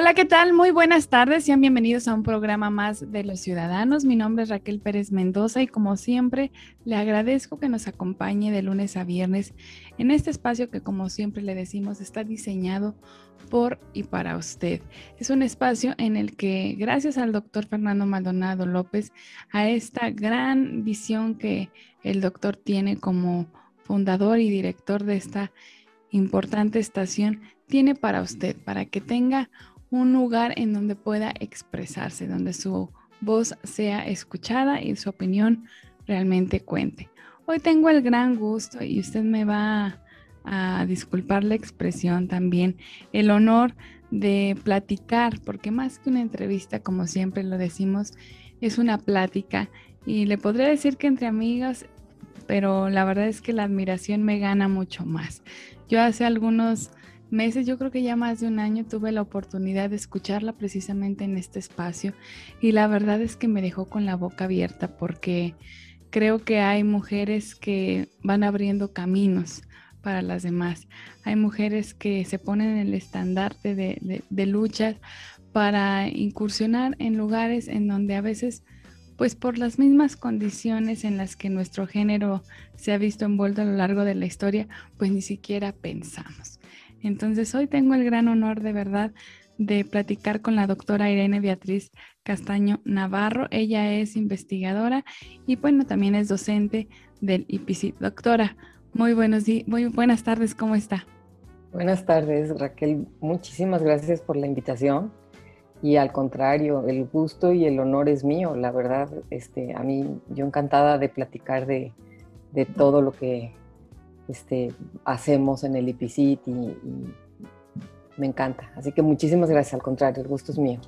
Hola, ¿qué tal? Muy buenas tardes. Sean bienvenidos a un programa más de Los Ciudadanos. Mi nombre es Raquel Pérez Mendoza y como siempre le agradezco que nos acompañe de lunes a viernes en este espacio que como siempre le decimos está diseñado por y para usted. Es un espacio en el que gracias al doctor Fernando Maldonado López, a esta gran visión que el doctor tiene como fundador y director de esta importante estación, tiene para usted, para que tenga un lugar en donde pueda expresarse, donde su voz sea escuchada y su opinión realmente cuente. Hoy tengo el gran gusto y usted me va a, disculpar la expresión también, el honor de platicar, porque más que una entrevista, como siempre lo decimos, es una plática y le podría decir que entre amigas, pero la verdad es que la admiración me gana mucho más. Yo hace algunos meses, yo creo que ya más de un año tuve la oportunidad de escucharla precisamente en este espacio y la verdad es que me dejó con la boca abierta porque creo que hay mujeres que van abriendo caminos para las demás. Hay mujeres que se ponen en el estandarte de, de, luchas para incursionar en lugares en donde a veces pues por las mismas condiciones en las que nuestro género se ha visto envuelto a lo largo de la historia, pues ni siquiera pensamos. Entonces hoy tengo el gran honor de verdad de platicar con la doctora Irene Beatriz Castaño Navarro. Ella es investigadora y bueno, también es docente del IPC. Doctora, muy buenos días, muy buenas tardes, ¿cómo está? Buenas tardes, Raquel. Muchísimas gracias por la invitación. Y al contrario, el gusto y el honor es mío, la verdad, este, a mí, yo encantada de platicar de, de todo lo que este, hacemos en el IPCIT y, me encanta. Así que muchísimas gracias, al contrario, el gusto es mío.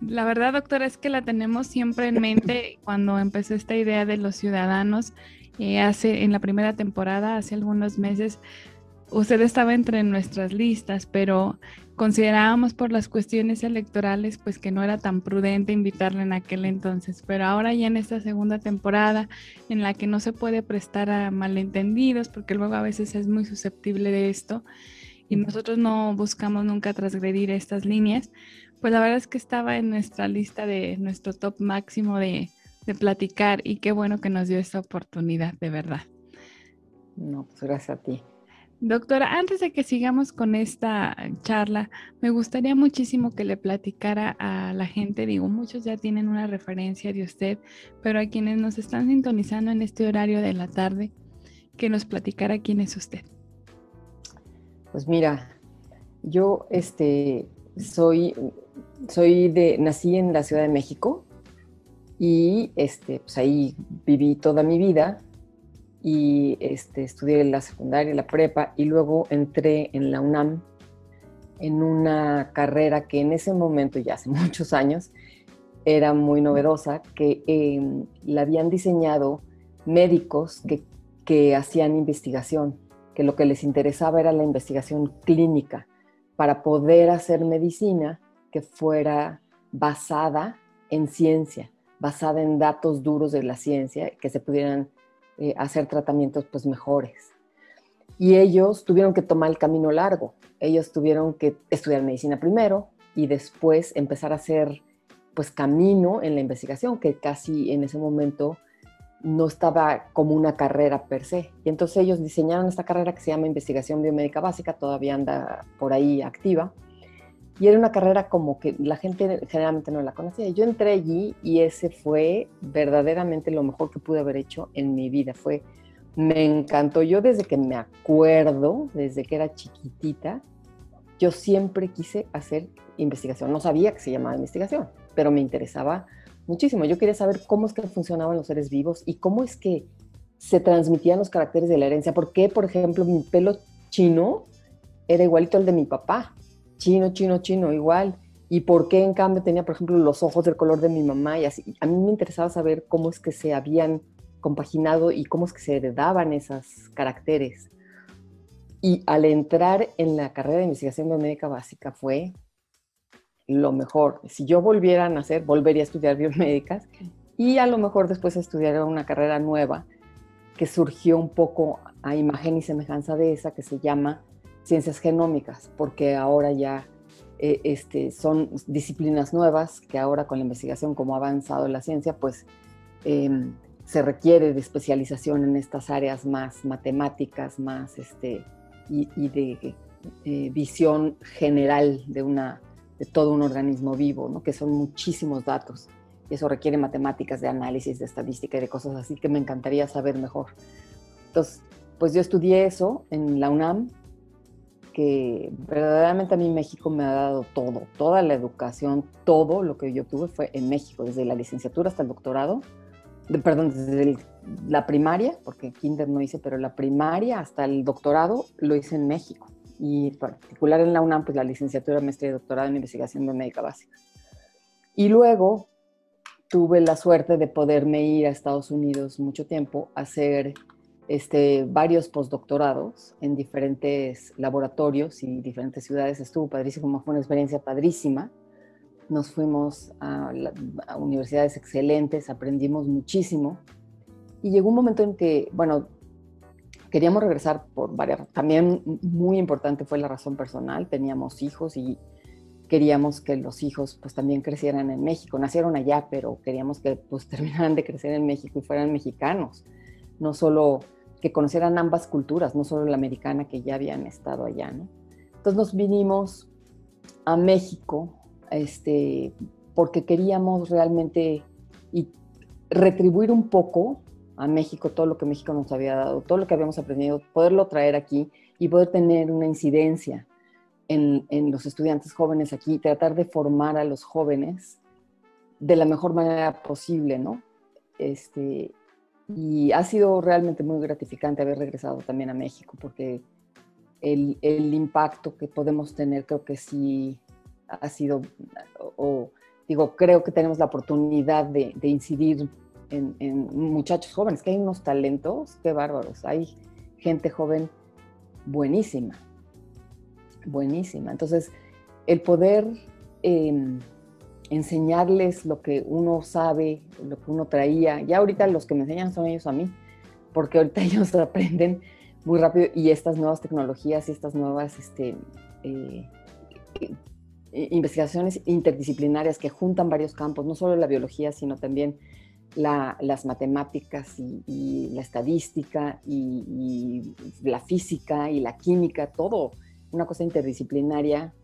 La verdad, doctora, es que la tenemos siempre en mente cuando empezó esta idea de los ciudadanos. Eh, hace en la primera temporada, hace algunos meses, usted estaba entre nuestras listas, pero considerábamos por las cuestiones electorales pues que no era tan prudente invitarle en aquel entonces, pero ahora ya en esta segunda temporada en la que no se puede prestar a malentendidos porque luego a veces es muy susceptible de esto y nosotros no buscamos nunca transgredir estas líneas, pues la verdad es que estaba en nuestra lista de nuestro top máximo de, de platicar y qué bueno que nos dio esta oportunidad, de verdad. No, pues gracias a ti. Doctora, antes de que sigamos con esta charla, me gustaría muchísimo que le platicara a la gente, digo, muchos ya tienen una referencia de usted, pero a quienes nos están sintonizando en este horario de la tarde, que nos platicara quién es usted. Pues mira, yo este, soy, soy de, nací en la Ciudad de México y este, pues ahí viví toda mi vida y este, estudié la secundaria, la prepa y luego entré en la UNAM en una carrera que en ese momento, ya hace muchos años, era muy novedosa, que em, la habían diseñado médicos que, que hacían investigación, que lo que les interesaba era la investigación clínica para poder hacer medicina que fuera basada en ciencia, basada en datos duros de la ciencia, que se pudieran eh, hacer tratamientos pues mejores. Y ellos tuvieron que tomar el camino largo. Ellos tuvieron que estudiar medicina primero y después empezar a hacer pues camino en la investigación, que casi en ese momento no estaba como una carrera per se. Y entonces ellos diseñaron esta carrera que se llama investigación biomédica básica, todavía anda por ahí activa, y era una carrera como que la gente generalmente no la conocía. Yo entré allí y ese fue verdaderamente lo mejor que pude haber hecho en mi vida. Fue, me encantó. Yo desde que me acuerdo, desde que era chiquitita, yo siempre quise hacer investigación. No sabía que se llamaba investigación, pero me interesaba muchísimo. Yo quería saber cómo es que funcionaban los seres vivos y cómo es que se transmitían los caracteres de la herencia. ¿Por qué, por ejemplo, mi pelo chino era igualito al de mi papá? Chino, chino, chino, igual. ¿Y por qué en cambio tenía, por ejemplo, los ojos del color de mi mamá? Y así. A mí me interesaba saber cómo es que se habían compaginado y cómo es que se heredaban esos caracteres. Y al entrar en la carrera de investigación biomédica básica fue lo mejor. Si yo volviera a nacer, volvería a estudiar biomédicas y a lo mejor después estudiar una carrera nueva que surgió un poco a imagen y semejanza de esa que se llama ciencias genómicas, porque ahora ya eh, este, son disciplinas nuevas que ahora con la investigación como ha avanzado la ciencia, pues em, se requiere de especialización en estas áreas más matemáticas, más este, y, de eh, visión general de, una, de todo un organismo vivo, ¿no? que son muchísimos datos. Y eso requiere matemáticas de análisis, de estadística y de cosas así que me encantaría saber mejor. Entonces, pues yo estudié eso en la UNAM que verdaderamente a mí México me ha dado todo, toda la educación, todo lo que yo tuve fue en México, desde la licenciatura hasta el doctorado, perdón, desde la primaria, porque kinder no hice, pero la primaria hasta el doctorado lo hice en México. Y en particular en la UNAM, pues la licenciatura, maestría y doctorado en investigación de médica básica. Y luego tuve la suerte de poderme ir a Estados Unidos mucho tiempo a hacer este, varios postdoctorados en diferentes laboratorios y diferentes ciudades. Estuvo padrísimo, fue una experiencia padrísima. Nos fuimos a, universidades excelentes, aprendimos muchísimo. Y llegó un momento en que, bueno, queríamos regresar por varias, también muy importante fue la razón personal, teníamos hijos y queríamos que los hijos pues también crecieran en México, nacieron allá, pero queríamos que pues terminaran de crecer en México y fueran mexicanos, no solo que conocieran ambas culturas, no solo la americana que ya habían estado allá, ¿no? Entonces nos vinimos a México, este, porque queríamos realmente y retribuir un poco a México todo lo que México nos había dado, todo lo que habíamos aprendido, poderlo traer aquí y poder tener una incidencia en, en los estudiantes jóvenes aquí, tratar de formar a los jóvenes de la mejor manera posible, ¿no? Este, y ha sido realmente muy gratificante haber regresado también a México porque el, el impacto que podemos tener creo que sí ha sido, o, digo, creo que tenemos la oportunidad de, incidir en, muchachos jóvenes, que hay unos talentos, qué bárbaros, hay gente joven buenísima, buenísima. Entonces, el poder... Eh, enseñarles lo que uno sabe, lo que uno traía. Ya ahorita los que me enseñan son ellos a mí, porque ahorita ellos aprenden muy rápido y estas nuevas tecnologías y estas nuevas este, eh, investigaciones interdisciplinarias que juntan varios campos, no solo la biología, sino también las matemáticas y, la estadística y la física y la química, todo una cosa interdisciplinaria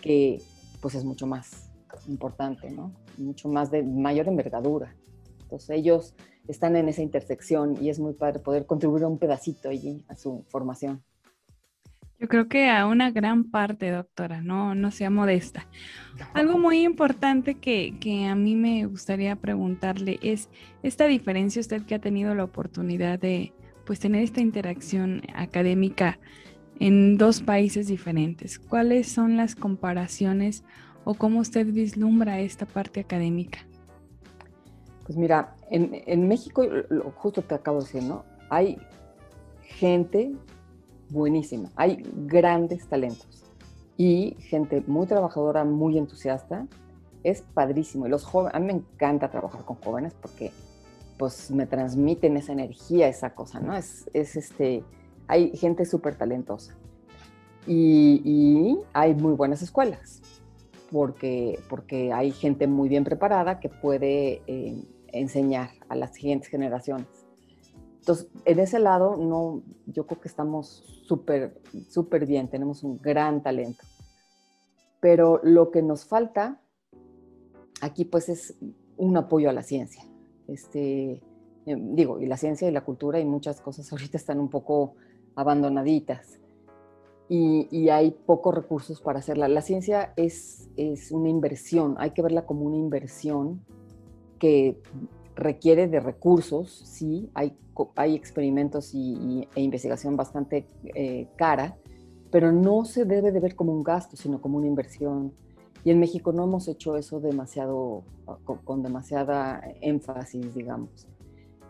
que pues es mucho más importante, ¿no? Mucho más de mayor envergadura. Entonces ellos están en esa intersección y es muy padre poder contribuir a un pedacito allí a su formación. Yo creo que a una gran parte, doctora, no, no sea modesta. Algo muy importante que, que, a mí me gustaría preguntarle es esta diferencia, usted que ha tenido la oportunidad de pues tener esta interacción académica en dos países diferentes. ¿Cuáles son las comparaciones o cómo usted vislumbra esta parte académica? Pues mira, en, México, justo te acabo de decir, ¿no? Hay gente buenísima, hay grandes talentos y gente muy trabajadora, muy entusiasta. Es padrísimo. Y los jóvenes, a mí me encanta trabajar con jóvenes porque pues me transmiten esa energía, esa cosa, ¿no? Es, es este, hay gente súper talentosa y, y, hay muy buenas escuelas porque, porque hay gente muy bien preparada que puede eh, enseñar a las siguientes generaciones. Entonces, en ese lado, no, yo creo que estamos súper, súper bien, tenemos un gran talento. Pero lo que nos falta aquí, pues, es un apoyo a la ciencia. Este, eh, digo, y la ciencia y la cultura y muchas cosas ahorita están un poco abandonaditas y, hay pocos recursos para hacerla. La ciencia es, es una inversión, hay que verla como una inversión que requiere de recursos, sí, hay, hay experimentos y, e investigación bastante eh, cara, pero no se debe de ver como un gasto, sino como una inversión. Y en México no hemos hecho eso demasiado, con, demasiada énfasis, digamos.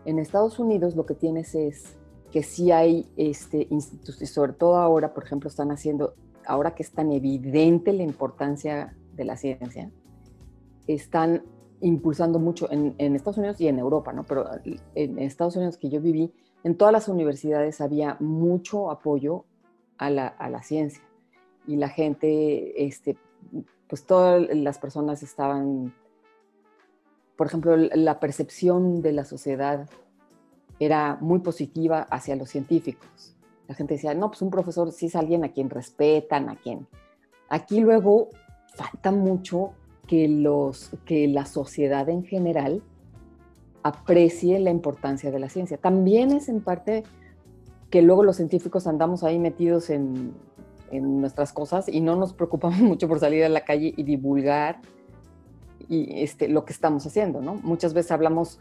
En Estados Unidos lo que tienes es que sí hay este, institutos, sobre todo ahora, por ejemplo, están haciendo, ahora que es tan evidente la importancia de la ciencia, están impulsando mucho en, Estados Unidos y en Europa, ¿no? Pero en Estados Unidos que yo viví, en todas las universidades había mucho apoyo a la, a la ciencia y la gente, este, pues todas las personas estaban, por ejemplo, la percepción de la sociedad era muy positiva hacia los científicos. La gente decía, no, pues un profesor sí es alguien a quien respetan, a quien... Aquí luego falta mucho que, los, que la sociedad en general aprecie la importancia de la ciencia. También es en parte que luego los científicos andamos ahí metidos en, nuestras cosas y no nos preocupamos mucho por salir a la calle y divulgar y este, lo que estamos haciendo, ¿no? Muchas veces hablamos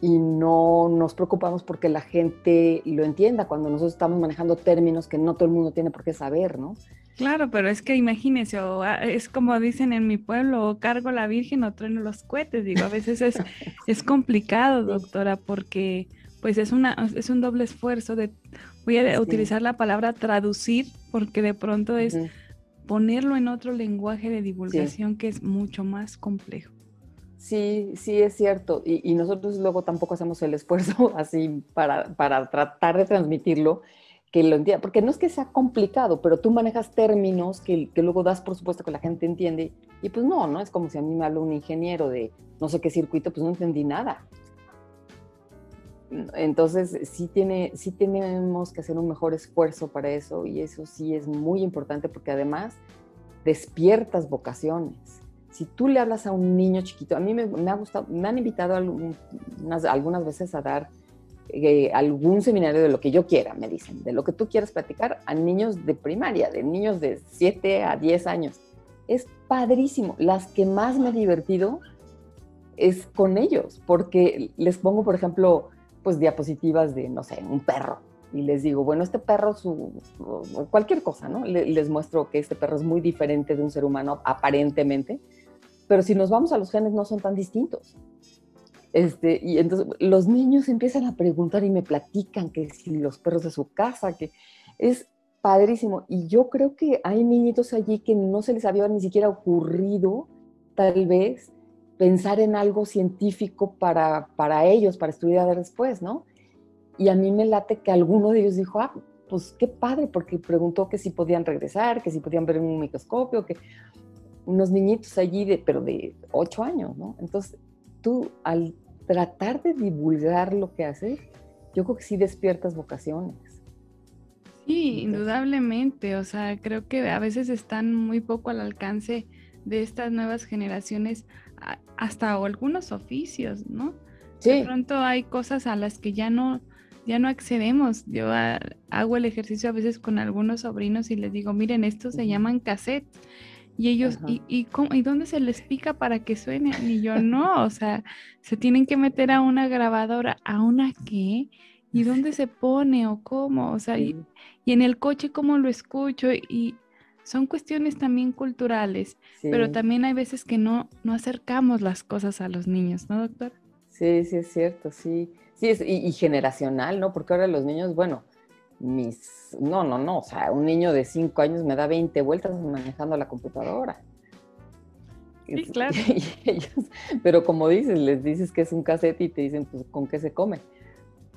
y no nos preocupamos porque la gente lo entienda cuando nosotros estamos manejando términos que no todo el mundo tiene por qué saber, ¿no? Claro, pero es que imagínense, o, ah, es como dicen en mi pueblo, o cargo la Virgen o trueno los cohetes, digo, a veces es, es complicado, doctora, porque pues es, una, es un doble esfuerzo de, voy a utilizar la palabra traducir, porque de pronto es ponerlo en otro lenguaje de divulgación que es mucho más complejo. Sí, sí, es cierto. Y, nosotros luego tampoco hacemos el esfuerzo así para, para tratar de transmitirlo que lo entienda, porque no es que sea complicado, pero tú manejas términos que, luego das por supuesto que la gente entiende, y pues no, ¿no? Es como si a mí me habla un ingeniero de no sé qué circuito, pues no entendí nada. Entonces, sí, tiene, sí tenemos que hacer un mejor esfuerzo para eso, y eso sí es muy importante porque además despiertas vocaciones. Si tú le hablas a un niño chiquito, a mí me, me ha gustado, me han invitado algunas, algunas veces a dar eh, algún seminario de lo que yo quiera, me dicen, de lo que tú quieras platicar a niños de primaria, de niños de 7 a 10 años. Es padrísimo. Las que más me he divertido es con ellos, porque les pongo, por ejemplo, pues diapositivas de, no sé, un perro. Y les digo, bueno, este perro, su, cualquier cosa, ¿no? Les muestro que este perro es muy diferente de un ser humano, aparentemente, pero si nos vamos a los genes no son tan distintos. Este, y entonces los niños empiezan a preguntar y me platican que si los perros de su casa, que es padrísimo. Y yo creo que hay niñitos allí que no se les había ni siquiera ocurrido, tal vez, pensar en algo científico para, para ellos, para estudiar después, ¿no? Y a mí me late que alguno de ellos dijo, ah, pues qué padre, porque preguntó que si podían regresar, que si podían ver en un microscopio, que unos niñitos allí, de, pero de ocho años, ¿no? Entonces, tú al tratar de divulgar lo que haces, yo creo que sí despiertas vocaciones. Sí, indudablemente. O sea, creo que a veces están muy poco al alcance de estas nuevas generaciones, hasta algunos oficios, ¿no? Sí. De pronto hay cosas a las que ya no, ya no accedemos. Yo ah, hago el ejercicio a veces con algunos sobrinos y les digo, miren, estos se llaman cassettes. Y ellos, ¿y, y, ¿y, dónde se les pica para que suene? Y yo, no, o sea, se tienen que meter a una grabadora, ¿a una qué? ¿Y dónde se pone o cómo? O sea, y, en el coche cómo lo escucho y son cuestiones también culturales, pero también hay veces que no, no acercamos las cosas a los niños, ¿no, doctor? Sí, sí, es cierto, sí. Sí, es, y, y generacional, ¿no? Porque ahora los niños, bueno, mis, no, no, no, o sea, un niño de 5 años me da 20 vueltas manejando la computadora. Sí, claro. pero como dices, les dices que es un cassette y te dicen, pues, ¿con qué se come?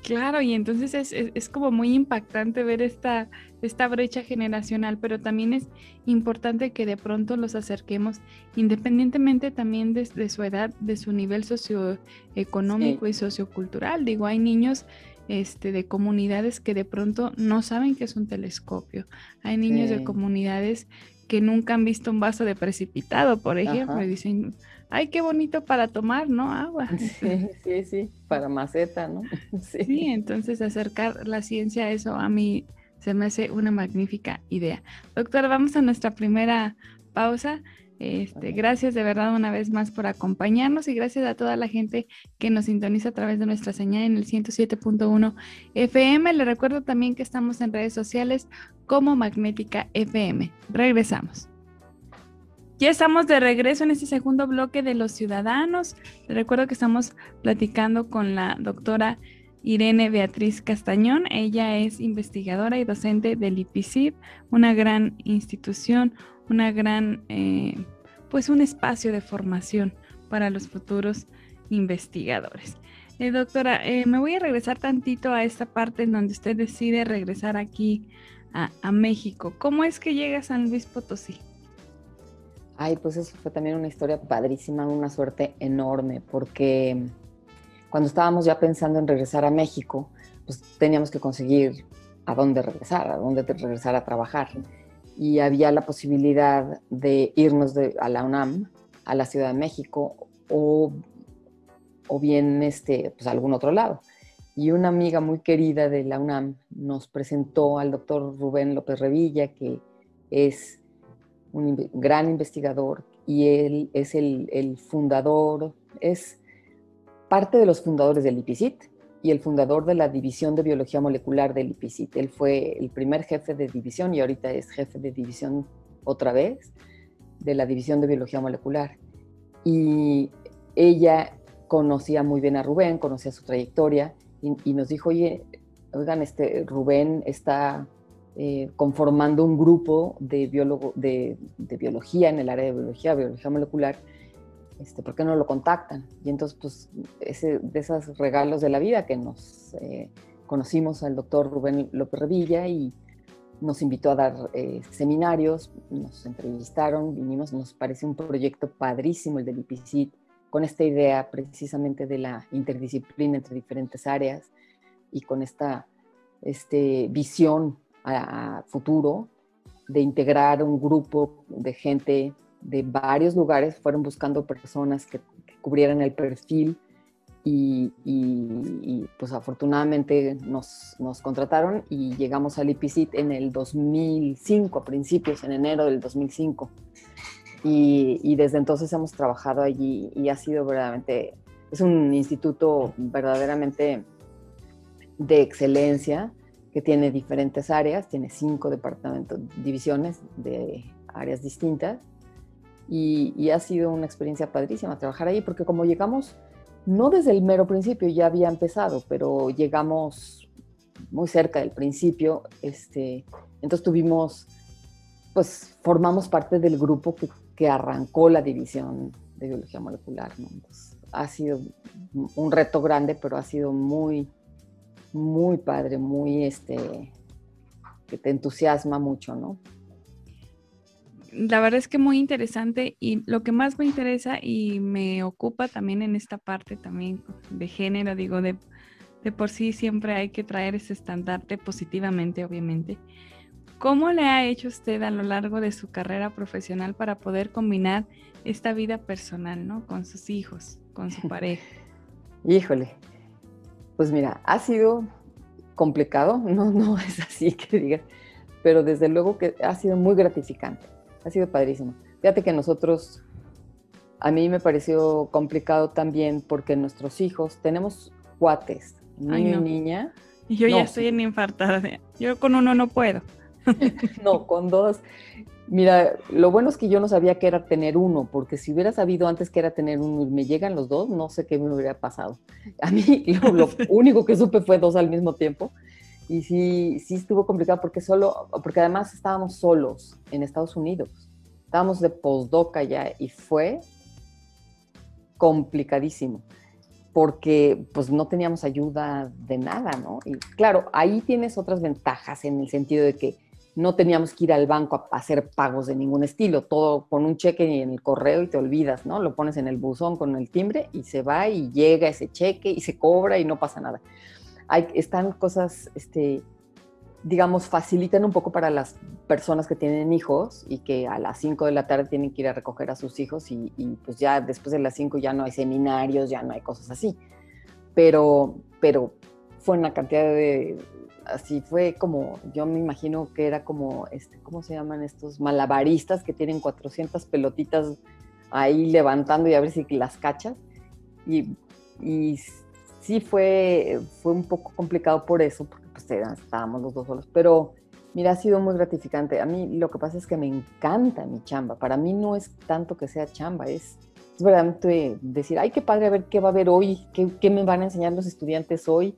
Claro, y entonces es, es, como muy impactante ver esta, esta brecha generacional, pero también es importante que de pronto los acerquemos, independientemente también de, su edad, de su nivel socioeconómico y sociocultural. Digo, hay niños este, de comunidades que de pronto no saben que es un telescopio. Hay niños de comunidades que nunca han visto un vaso de precipitado, por ejemplo, y dicen, ay, qué bonito para tomar, ¿no? Agua. Sí, sí, sí, para maceta, ¿no? Sí. sí, entonces acercar la ciencia a eso a mí se me hace una magnífica idea. Doctor, vamos a nuestra primera pausa. Este, gracias de verdad una vez más por acompañarnos y gracias a toda la gente que nos sintoniza a través de nuestra señal en el 107.1 FM. Le recuerdo también que estamos en redes sociales como Magnética FM. Regresamos. Ya estamos de regreso en este segundo bloque de los ciudadanos. Le recuerdo que estamos platicando con la doctora Irene Beatriz Castañón. Ella es investigadora y docente del IPCIP, una gran institución, una gran, eh, pues un espacio de formación para los futuros investigadores. Eh, doctora, eh, me voy a regresar tantito a esta parte en donde usted decide regresar aquí a, a México. ¿Cómo es que llega a San Luis Potosí? Ay, pues eso fue también una historia padrísima, una suerte enorme, porque cuando estábamos ya pensando en regresar a México, pues teníamos que conseguir a dónde regresar, a dónde regresar a trabajar. Y había la posibilidad de irnos a la UNAM, a la Ciudad de México, o, o bien este, pues a algún otro lado. Y una amiga muy querida de la UNAM nos presentó al doctor Rubén López Revilla, que es un gran investigador y él es el, el fundador, es parte de los fundadores del IPCIT y el fundador de la División de Biología Molecular del IPCIT. Él fue el primer jefe de división y ahorita es jefe de división otra vez de la División de Biología Molecular. Y ella conocía muy bien a Rubén, conocía su trayectoria y, nos dijo, oye, oigan, este, Rubén está eh, conformando un grupo de, de, biología en el área de biología, biología molecular, este, ¿por qué no lo contactan? Y entonces, pues, de esos regalos de la vida que nos eh, conocimos al doctor Rubén López Revilla y nos invitó a dar eh, seminarios, nos entrevistaron, vinimos, nos parece un proyecto padrísimo el del IPCIT, con esta idea precisamente de la interdisciplina entre diferentes áreas y con esta este, visión a futuro de integrar un grupo de gente de varios lugares fueron buscando personas que, cubrieran el perfil y, pues afortunadamente nos, contrataron y llegamos al IPCIT en el 2005, a principios, en enero del 2005. Y, y, desde entonces hemos trabajado allí y ha sido verdaderamente, es un instituto verdaderamente de excelencia que tiene diferentes áreas, tiene cinco departamentos, divisiones de áreas distintas y, ha sido una experiencia padrísima trabajar ahí, porque como llegamos, no desde el mero principio, ya había empezado, pero llegamos muy cerca del principio, este, entonces tuvimos, pues formamos parte del grupo que, que arrancó la división de biología molecular, ¿no? ha sido un reto grande, pero ha sido muy, muy padre, muy, este, que te entusiasma mucho, ¿no? La verdad es que muy interesante y lo que más me interesa y me ocupa también en esta parte también de género, digo, de, de por sí siempre hay que traer ese estandarte positivamente, obviamente. ¿Cómo le ha hecho usted a lo largo de su carrera profesional para poder combinar esta vida personal, ¿no? Con sus hijos, con su pareja. Híjole, pues mira, ha sido complicado, no, no es así que digas, pero desde luego que ha sido muy gratificante ha sido padrísimo. Fíjate que nosotros, a mí me pareció complicado también porque nuestros hijos, tenemos cuates, niño y niña. Y yo ya estoy en infartada. Yo con uno no puedo. no, con dos. Mira, lo bueno es que yo no sabía que era tener uno, porque si hubiera sabido antes que era tener uno y me llegan los dos, no sé qué me hubiera pasado. A mí lo único que supe fue dos al mismo tiempo y sí, sí estuvo complicado porque solo, porque además estábamos solos en Estados Unidos. Estábamos de postdoc allá y fue complicadísimo porque pues no teníamos ayuda de nada, ¿no? Y claro, ahí tienes otras ventajas en el sentido de que no teníamos que ir al banco a hacer pagos de ningún estilo, todo con un cheque en el correo y te olvidas, ¿no? Lo pones en el buzón con el timbre y se va y llega ese cheque y se cobra y no pasa nada están cosas, este, digamos, facilitan un poco para las personas que tienen hijos y que a las 5 de la tarde tienen que ir a recoger a sus hijos y, pues ya después de las 5 ya no hay seminarios, ya no hay cosas así. Pero, pero fue una cantidad de así fue como, yo me imagino que era como, este, ¿cómo se llaman estos malabaristas que tienen 400 pelotitas ahí levantando y a ver si las cachas? Y, y sí fue, fue un poco complicado por eso, porque pues estábamos los dos solos, pero mira, ha sido muy gratificante. A mí lo que pasa es que me encanta mi chamba. Para mí no es tanto que sea chamba, es, es verdaderamente decir, ay, qué padre, a ver qué va a haber hoy, qué, qué me van a enseñar los estudiantes hoy.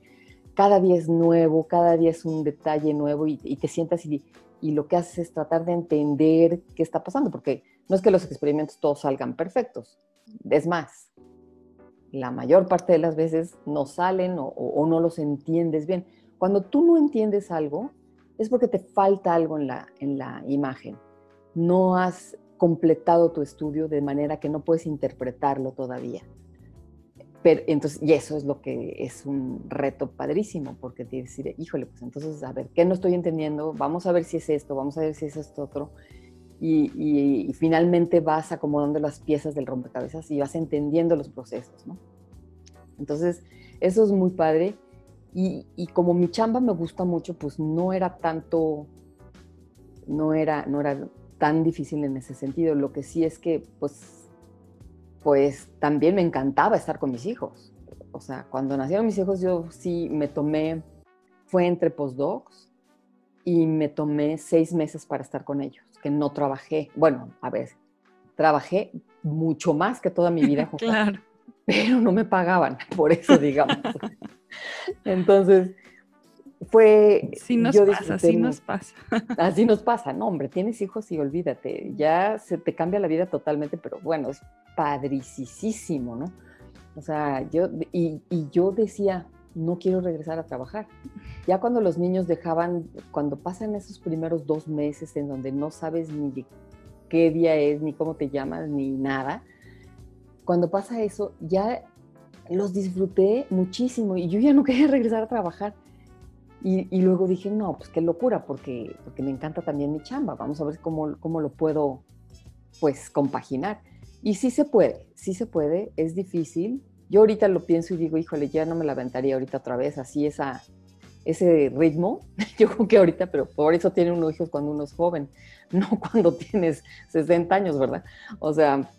Cada día es nuevo, cada día es un detalle nuevo y, y te sientas y, y lo que haces es tratar de entender qué está pasando, porque no es que los experimentos todos salgan perfectos. Es más, la mayor parte de las veces no salen o, no los entiendes bien. Cuando tú no entiendes algo, es porque te falta algo en la, en la imagen. No has completado tu estudio de manera que no puedes interpretarlo todavía. Pero, entonces, y eso es lo que es un reto padrísimo, porque te decir, híjole, pues entonces, a ver, ¿qué no estoy entendiendo? Vamos a ver si es esto, vamos a ver si es esto otro y, finalmente vas acomodando las piezas del rompecabezas y vas entendiendo los procesos, ¿no? Entonces, eso es muy padre. Y, como mi chamba me gusta mucho, pues no era tanto, no era, no era tan difícil en ese sentido. Lo que sí es que, pues, pues también me encantaba estar con mis hijos. O sea, cuando nacieron mis hijos, yo sí me tomé, fue entre postdocs y me tomé seis meses para estar con ellos que no trabajé. Bueno, a ver, trabajé mucho más que toda mi vida. claro. Pero no me pagaban, por eso digamos. Entonces, fue... Sí nos pasa, sí nos pasa. Así nos pasa, no, hombre, tienes hijos y olvídate, ya se te cambia la vida totalmente, pero bueno, es padricísimo, ¿no? O sea, yo, y, y yo decía, no quiero regresar a trabajar. Ya cuando los niños dejaban, cuando pasan esos primeros dos meses en donde no sabes ni qué día es, ni cómo te llamas, ni nada, cuando pasa eso, ya los disfruté muchísimo y yo ya no quería regresar a trabajar. Y, luego dije, no, pues qué locura, porque, porque me encanta también mi chamba, vamos a ver cómo, cómo lo puedo, pues, compaginar. Y sí se puede, sí se puede, es difícil, yo ahorita lo pienso y digo, híjole, ya no me la aventaría ahorita otra vez, así esa, ese ritmo. Yo creo que ahorita, pero por eso tiene uno hijos cuando uno es joven, no cuando tienes 60 años, ¿verdad? O sea,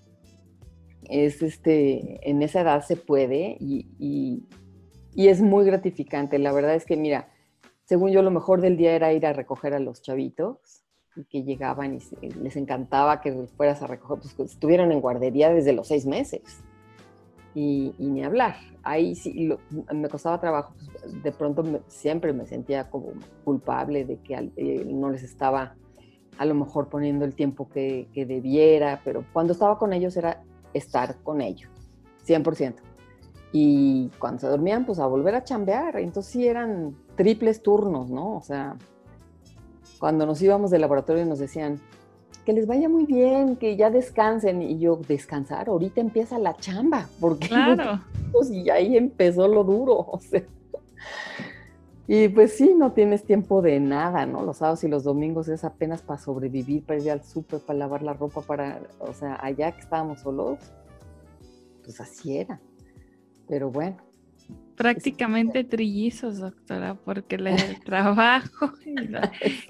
es este, en esa edad se puede y, y, y es muy gratificante. La verdad es que, mira, según yo, lo mejor del día era ir a recoger a los chavitos y que llegaban y les encantaba que fueras a recoger, pues estuvieron en guardería desde los seis meses y, ni hablar. Ahí sí me costaba trabajo, pues, de pronto siempre me sentía como culpable de que eh, no les estaba a lo mejor poniendo el tiempo que, que, debiera, pero cuando estaba con ellos era estar con ellos, 100%. Y cuando se dormían, pues a volver a chambear. Entonces sí eran triples turnos, ¿no? O sea, cuando nos íbamos del laboratorio nos decían, que les vaya muy bien, que ya descansen. Y yo, descansar, ahorita empieza la chamba, porque claro. y ahí empezó lo duro. O sea. Y pues sí, no tienes tiempo de nada, ¿no? Los sábados y los domingos es apenas para sobrevivir, para ir al súper, para lavar la ropa, para, o sea, allá que estábamos solos, pues así era. Pero bueno, prácticamente trillizos, doctora, porque el trabajo.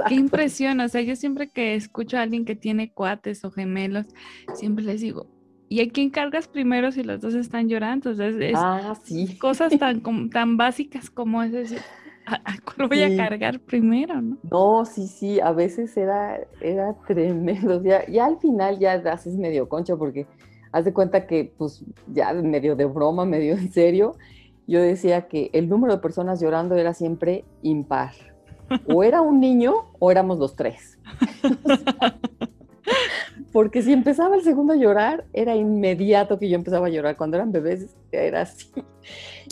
Qué impresión. O sea, yo siempre que escucho a alguien que tiene cuates o gemelos, siempre les digo, ¿y a quién cargas primero si los dos están llorando? Entonces, ah, cosas tan, tan básicas como es decir, ¿a, cuál voy a cargar primero? ¿no? no, sí, sí, a veces era, era tremendo. Ya, ya al final ya haces medio concho porque haz de cuenta que, pues, ya medio de broma, medio en serio yo decía que el número de personas llorando era siempre impar. O era un niño o éramos los tres. porque si empezaba el segundo a llorar, era inmediato que yo empezaba a llorar. Cuando eran bebés era así.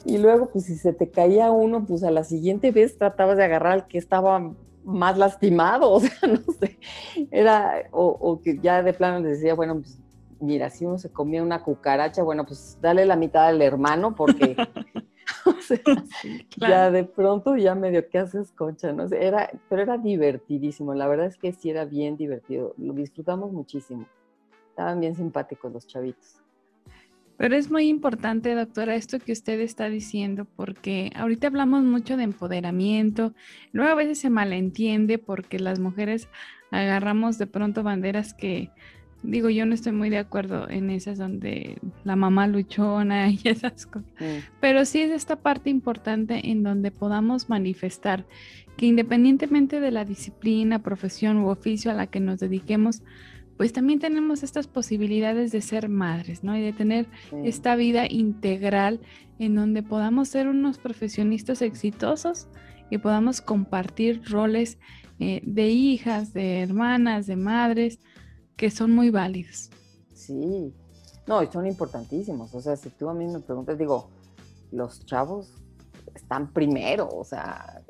Y luego, pues si se te caía uno, pues a la siguiente vez tratabas de agarrar al que estaba más lastimado, o sea, no sé. Era, o, o que ya de plano les decía, bueno, pues mira, si uno se comía una cucaracha, bueno, pues dale la mitad al hermano porque ya de pronto ya medio que haces concha, ¿no? era, pero era divertidísimo, la verdad es que sí era bien divertido, lo disfrutamos muchísimo. Estaban bien simpáticos los chavitos. Pero es muy importante, doctora, esto que usted está diciendo, porque ahorita hablamos mucho de empoderamiento, luego a veces se malentiende porque las mujeres agarramos de pronto banderas que, digo, yo no estoy muy de acuerdo en esas donde la mamá luchona y esas cosas, mm. pero sí es esta parte importante en donde podamos manifestar que independientemente de la disciplina, profesión u oficio a la que nos dediquemos, pues también tenemos estas posibilidades de ser madres, ¿no? Y de tener esta vida integral en donde podamos ser unos profesionistas exitosos y podamos compartir roles eh, de hijas, de hermanas, de madres, que son muy válidos. Sí, no, y son importantísimos. O sea, si tú a mí me preguntas, digo, los chavos están primero, o sea,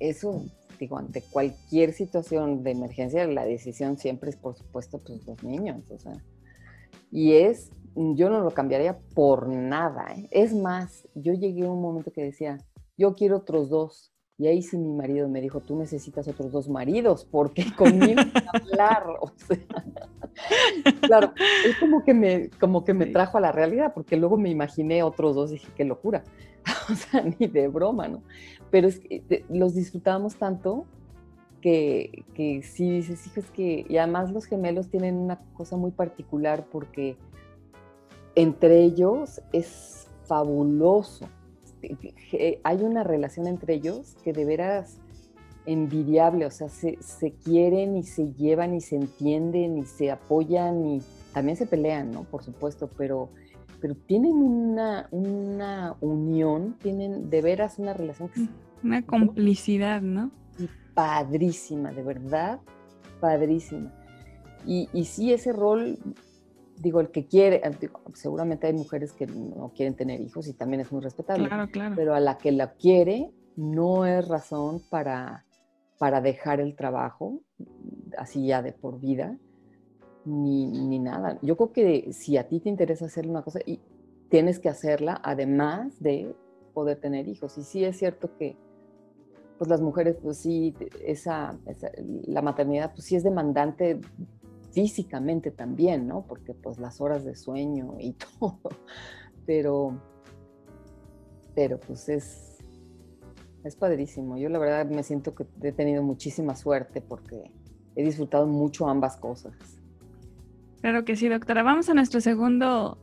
eso digo, ante cualquier situación de emergencia, la decisión siempre es, por supuesto, pues los niños, o sea, y es, yo no lo cambiaría por nada, ¿eh? es más, yo llegué a un momento que decía, yo quiero otros dos, y ahí sí mi marido me dijo, tú necesitas otros dos maridos, porque conmigo hablar, o sea, claro, es como que, me, como que me trajo a la realidad, porque luego me imaginé otros dos y dije, qué locura, o sea, ni de broma, ¿no? pero es que los disfrutábamos tanto que, que sí dices, hijos, que, y además los gemelos tienen una cosa muy particular porque entre ellos es fabuloso. Este, hay una relación entre ellos que de veras envidiable, o sea, se, se, quieren y se llevan y se entienden y se apoyan y también se pelean, ¿no? Por supuesto, pero pero tienen una, una unión, tienen de veras una relación que Una complicidad, ¿no? Y padrísima, de verdad, padrísima. Y, y sí, ese rol, digo, el que quiere, eh, seguramente hay mujeres que no quieren tener hijos y también es muy respetable. Claro, claro. Pero a la que la quiere, no es razón para, para dejar el trabajo, así ya de por vida ni, ni, nada. Yo creo que si a ti te interesa hacer una cosa, y tienes que hacerla además de poder tener hijos. Y sí es cierto que pues las mujeres, pues sí, esa, la maternidad, pues sí es demandante físicamente también, ¿no? Porque pues las horas de sueño y todo. Pero, pero pues es, es padrísimo. Yo la verdad me siento que he tenido muchísima suerte porque he disfrutado mucho ambas cosas. Claro que sí, doctora. Vamos a nuestro segundo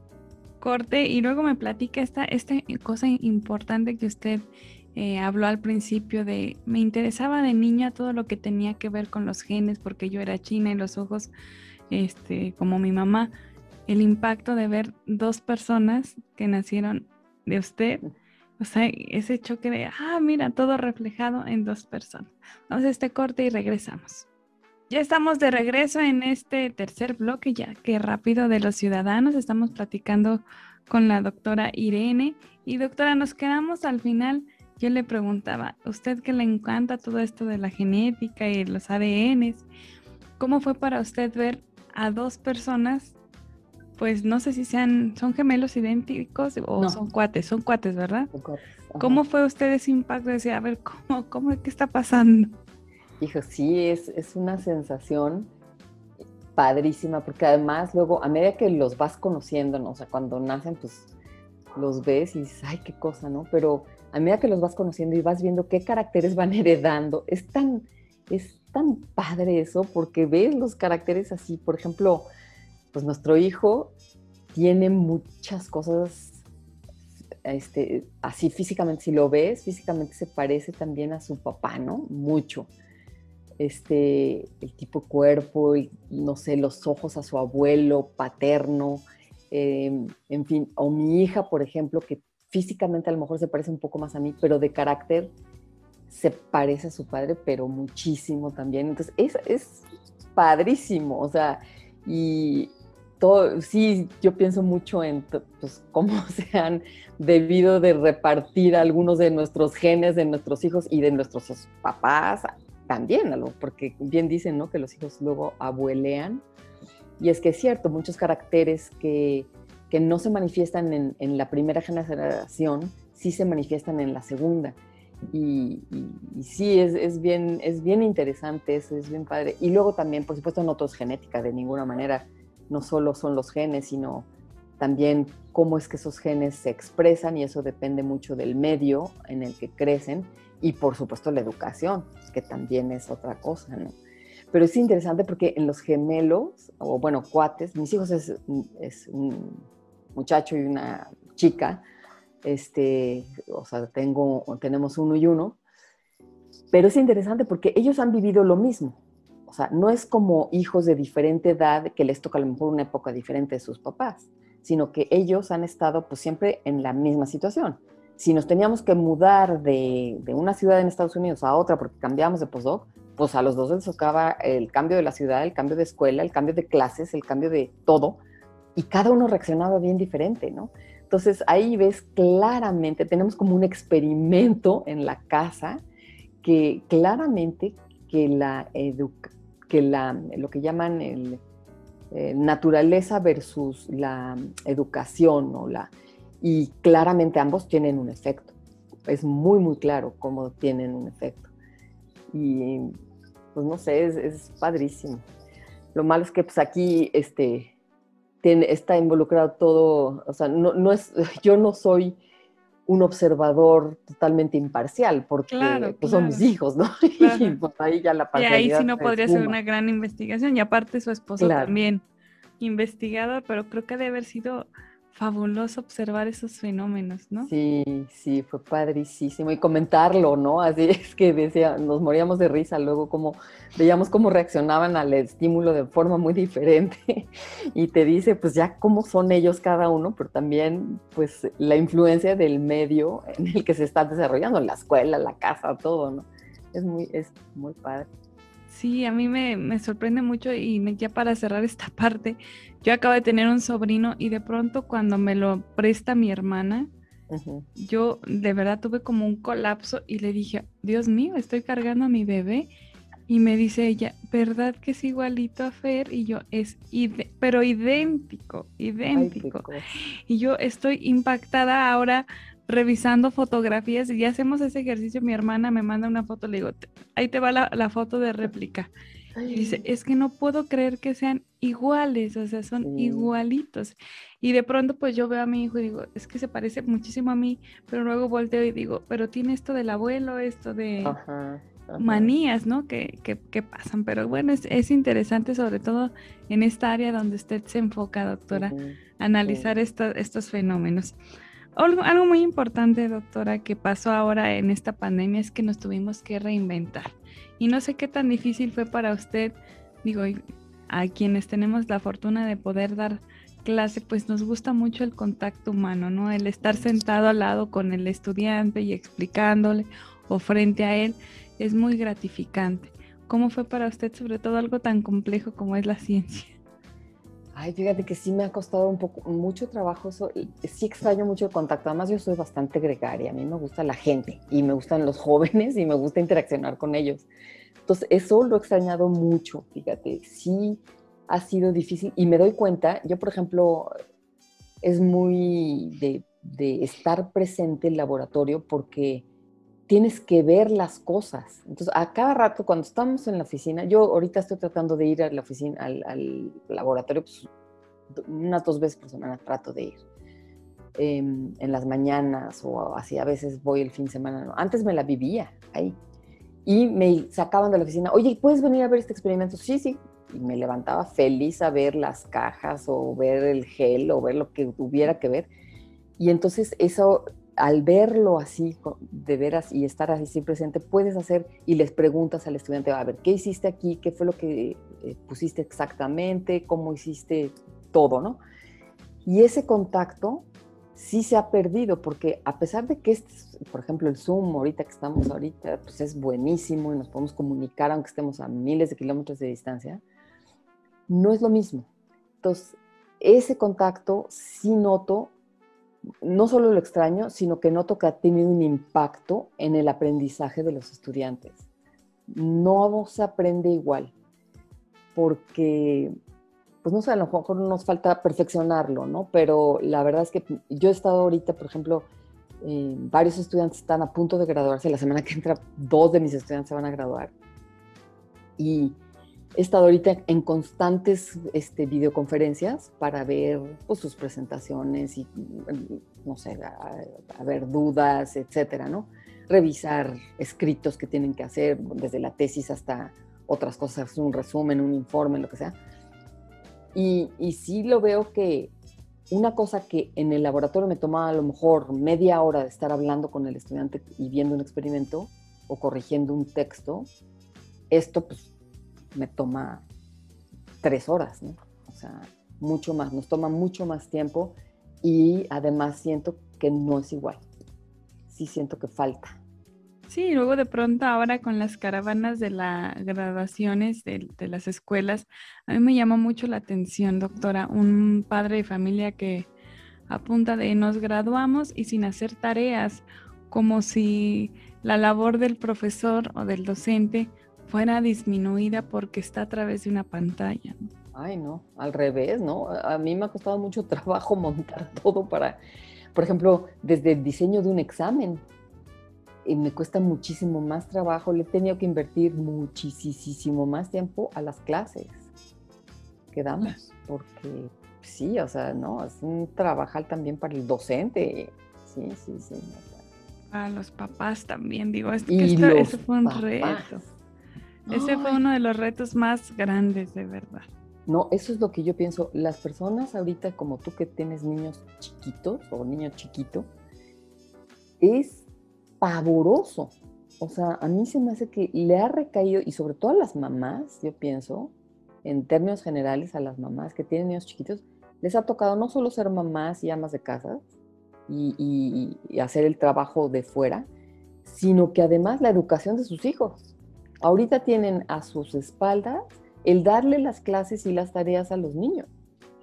corte y luego me platica esta, esta cosa importante que usted eh, habló al principio de, me interesaba de niña todo lo que tenía que ver con los genes porque yo era china y los ojos, este, como mi mamá, el impacto de ver dos personas que nacieron de usted, o sea, ese choque de, ah, mira, todo reflejado en dos personas. Vamos a este corte y regresamos. Ya estamos de regreso en este tercer bloque, ya que rápido de los ciudadanos. Estamos platicando con la doctora Irene. Y doctora, nos quedamos al final. Yo le preguntaba, usted que le encanta todo esto de la genética y los ADNs, ¿cómo fue para usted ver a dos personas? Pues no sé si sean, son gemelos idénticos o son cuates, son cuates, ¿verdad? ¿Cómo fue usted ese impacto de decir, a ver, ¿cómo, cómo, qué está pasando? Hijo, sí, es, es una sensación padrísima, porque además luego, a medida que los vas conociendo, ¿no? o sea, cuando nacen, pues los ves y dices, ay, qué cosa, ¿no? Pero a medida que los vas conociendo y vas viendo qué caracteres van heredando, es tan, es tan padre eso, porque ves los caracteres así, por ejemplo, pues nuestro hijo tiene muchas cosas este, así físicamente, si lo ves, físicamente se parece también a su papá, ¿no? Mucho este, el tipo cuerpo, no sé, los ojos a su abuelo paterno, em, en fin, o mi hija, por ejemplo, que físicamente a lo mejor se parece un poco más a mí, pero de carácter se parece a su padre, pero muchísimo también. Entonces, es, es padrísimo, o sea, y todo, sí, yo pienso mucho en pues, cómo se han debido de repartir algunos de nuestros genes de nuestros hijos y de nuestros papás también, porque bien dicen ¿no? que los hijos luego abuelean. Y es que es cierto, muchos caracteres que, que no se manifiestan en, en, la primera generación, sí se manifiestan en la segunda. Y, sí, es, es, bien, es bien interesante, es bien padre. Y luego también, por supuesto, no todo es genética, de ninguna manera. No solo son los genes, sino también cómo es que esos genes se expresan y eso depende mucho del medio en el que crecen y por supuesto la educación, que también es otra cosa, ¿no? Pero es interesante porque en los gemelos, o bueno, cuates, mis hijos es, es muchacho y una chica, este, o sea, tengo, tenemos uno y uno, pero es interesante porque ellos han vivido lo mismo. O sea, no es como hijos de diferente edad que les toca a lo mejor una época diferente de sus papás, sino que ellos han estado pues siempre en la misma situación. Si nos teníamos que mudar de, de una ciudad en Estados Unidos a otra porque cambiamos de postdoc, pues a los dos les tocaba el cambio de la ciudad, el cambio de escuela, el cambio de clases, el cambio de todo, y cada uno reaccionaba bien diferente, ¿no? Entonces ahí ves claramente, tenemos como un experimento en la casa que claramente que la que la, lo que llaman eh, naturaleza versus la educación o la y claramente ambos tienen un efecto. Es muy muy claro cómo tienen un efecto. Y pues no sé, es, es padrísimo. Lo malo es que pues aquí este tiene, está involucrado todo, o sea, no, no es, yo no soy un observador totalmente imparcial, porque pues, son mis hijos, ¿no? Y pues, ahí ya la Y ahí sí no podría ser una gran investigación, y aparte su esposo también investigador, pero creo que debe haber sido fabuloso observar esos fenómenos, ¿no? Sí, sí, fue padricísimo y comentarlo, ¿no? Así es que decía, nos moríamos de risa luego como veíamos cómo reaccionaban al estímulo de forma muy diferente y te dice pues ya cómo son ellos cada uno, pero también pues la influencia del medio en el que se está desarrollando, la escuela, la casa, todo, ¿no? Es muy, es muy padre. Sí, a mí me, sorprende mucho y ya para cerrar esta parte, yo acabo de tener un sobrino y de pronto cuando me lo presta mi hermana, yo de verdad tuve como un colapso y le dije, Dios mío, estoy cargando a mi bebé. Y me dice ella, ¿verdad que es igualito a Fer? Y yo, es, pero idéntico, idéntico. y yo estoy impactada ahora revisando fotografías y ya hacemos ese ejercicio, mi hermana me manda una foto, le digo, ahí te va la, foto de réplica. Dice, es que no puedo creer que sean iguales, o sea, son igualitos. Y de pronto pues yo veo a mi hijo y digo, es que se parece muchísimo a mí, pero luego volteo y digo, pero tiene esto del abuelo, esto de manías, ¿no? Que, que, pasan. Pero bueno, es, es, interesante sobre todo en esta área donde usted se enfoca, doctora, analizar estos fenómenos. Algo, muy importante, doctora, que pasó ahora en esta pandemia es que nos tuvimos que reinventar. Y no sé qué tan difícil fue para usted, digo, a quienes tenemos la fortuna de poder dar clase, pues nos gusta mucho el contacto humano, ¿no? El estar sentado al lado con el estudiante y explicándole o frente a él es muy gratificante. ¿Cómo fue para usted sobre todo algo tan complejo como es la ciencia? Ay, fíjate que sí me ha costado un poco, mucho trabajo eso. Sí extraño mucho el contacto. Además, yo soy bastante gregaria. A mí me gusta la gente y me gustan los jóvenes y me gusta interaccionar con ellos. Entonces, eso lo he extrañado mucho, fíjate. Sí ha sido difícil y me doy cuenta, yo, por ejemplo, es muy de, de estar presente en el laboratorio porque tienes que ver las cosas. Entonces, a cada rato, cuando estamos en la oficina, yo ahorita estoy tratando de ir a la oficina, al, laboratorio, pues, unas dos veces por semana trato de ir. Em, en las mañanas o así, a veces voy el fin de semana. Antes me la vivía ahí. Y me sacaban de la oficina, oye, ¿puedes venir a ver este experimento? Sí, sí. Y me levantaba feliz a ver las cajas o ver el gel o ver lo que tuviera que ver. Y entonces eso al verlo así, de veras, y estar así presente, puedes hacer y les preguntas al estudiante, a ver, ¿qué hiciste aquí? ¿Qué fue lo que eh, pusiste exactamente? ¿Cómo hiciste todo? ¿no? Y ese contacto sí se ha perdido, porque a pesar de que, este, por ejemplo, el Zoom, ahorita que estamos ahorita, pues es buenísimo y nos podemos comunicar aunque estemos a miles de kilómetros de distancia, no es lo mismo. Entonces, ese contacto sí noto no solo lo extraño, sino que noto que ha tenido un impacto en el aprendizaje de los estudiantes. No se aprende igual, porque, pues no sé, a lo mejor nos falta perfeccionarlo, ¿no? Pero la verdad es que yo he estado ahorita, por ejemplo, varios estudiantes están a punto de graduarse, la semana que entra dos de mis estudiantes se van a graduar. Y he estado ahorita en constantes este, videoconferencias para ver pues, sus presentaciones y, no sé, a, ver dudas, etcétera, ¿no? Revisar escritos que tienen que hacer, desde la tesis hasta otras cosas, un resumen, un informe, lo que sea. Y, y sí lo veo que una cosa que en el laboratorio me tomaba a lo mejor media hora de estar hablando con el estudiante y viendo un experimento o corrigiendo un texto, esto pues me toma tres horas. O sea, mucho más, nos toma mucho más tiempo y además siento que no es igual. Sí siento que falta. Sí, luego de pronto ahora con las caravanas de las graduaciones de, las escuelas, a mí me llamó mucho la atención, doctora, un padre de familia que apunta de nos graduamos y sin hacer tareas, como si la labor del profesor o del docente fuera disminuida porque está a través de una pantalla. Ay, no, al revés, ¿no? A mí me ha costado mucho trabajo montar todo para, por ejemplo, desde el diseño de un examen. Y me cuesta muchísimo más trabajo, le he tenido que invertir muchísimo más tiempo a las clases que damos, porque sí, o sea, no, es un trabajar también para el docente. Sí, sí, sí. Para los papás también, digo, es que esto, eso fue un reto. Ese fue uno de los retos más grandes, de verdad. No, eso es lo que yo pienso. Las personas ahorita, como tú que tienes niños chiquitos o niño chiquito, es pavoroso. O sea, a mí se me hace que le ha recaído, y sobre todo a las mamás, yo pienso, en términos generales, a las mamás que tienen niños chiquitos, les ha tocado no solo ser mamás y amas de casa y hacer el trabajo de fuera, sino que además la educación de sus hijos ahorita tienen a sus espaldas el darle las clases y las tareas a los niños.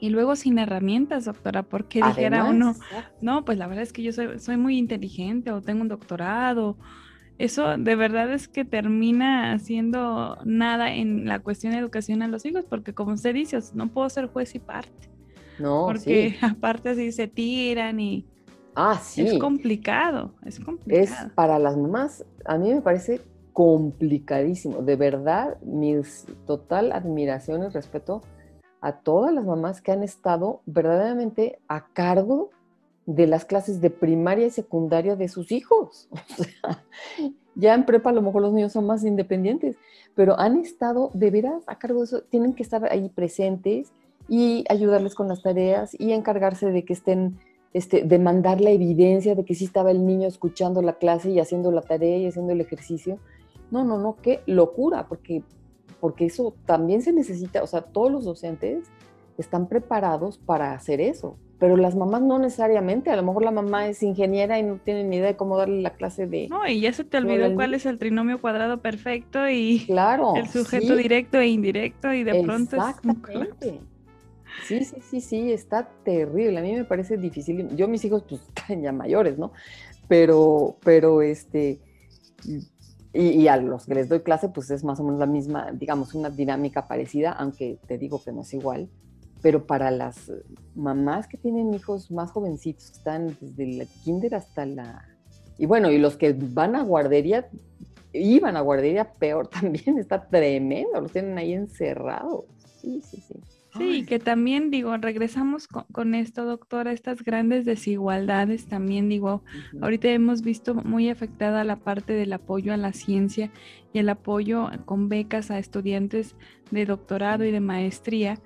Y luego sin herramientas, doctora, porque dijera uno, no, pues la verdad es que yo soy, muy inteligente o tengo un doctorado. Eso de verdad es que termina haciendo nada en la cuestión de educación a los hijos, porque como usted dice, no puedo ser juez y parte. No, porque aparte así se tiran y... Ah, sí. Es complicado, es complicado. Es para las mamás, a mí me parece complicadísimo. De verdad, mi total admiración y respeto a todas las mamás que han estado verdaderamente a cargo de las clases de primaria y secundaria de sus hijos. ya en prepa a lo mejor los niños son más independientes, pero han estado de veras a cargo de eso, tienen que estar ahí presentes y ayudarles con las tareas y encargarse de que estén, este, de mandar la evidencia de que sí estaba el niño escuchando la clase y haciendo la tarea y haciendo el ejercicio. No, no, no, qué locura, porque, porque eso también se necesita, o sea, todos los docentes están preparados para hacer eso, pero las mamás no necesariamente, a lo mejor la mamá es ingeniera y no tiene ni idea de cómo darle la clase de... No, y ya se te olvidó cuál es el trinomio cuadrado perfecto y claro, el sujeto directo e indirecto y de pronto... Exactamente. Sí, sí, sí, sí, está terrible. A mí me parece difícil. Yo mis hijos pues están ya mayores, ¿no? Pero, pero este, y, a los que les doy clase, pues es más o menos la misma, digamos, una dinámica parecida, aunque te digo que no es igual. Pero para las mamás que tienen hijos más jovencitos, están desde el kinder hasta la... Y bueno, y los que van a guardería, iban a guardería, peor también, está tremendo, los tienen ahí encerrados. Sí, sí, sí. Sí, que también digo, regresamos con, esto, doctora, estas grandes desigualdades también digo, ahorita hemos visto muy afectada la parte del apoyo a la ciencia y el apoyo con becas a estudiantes de doctorado y de maestría.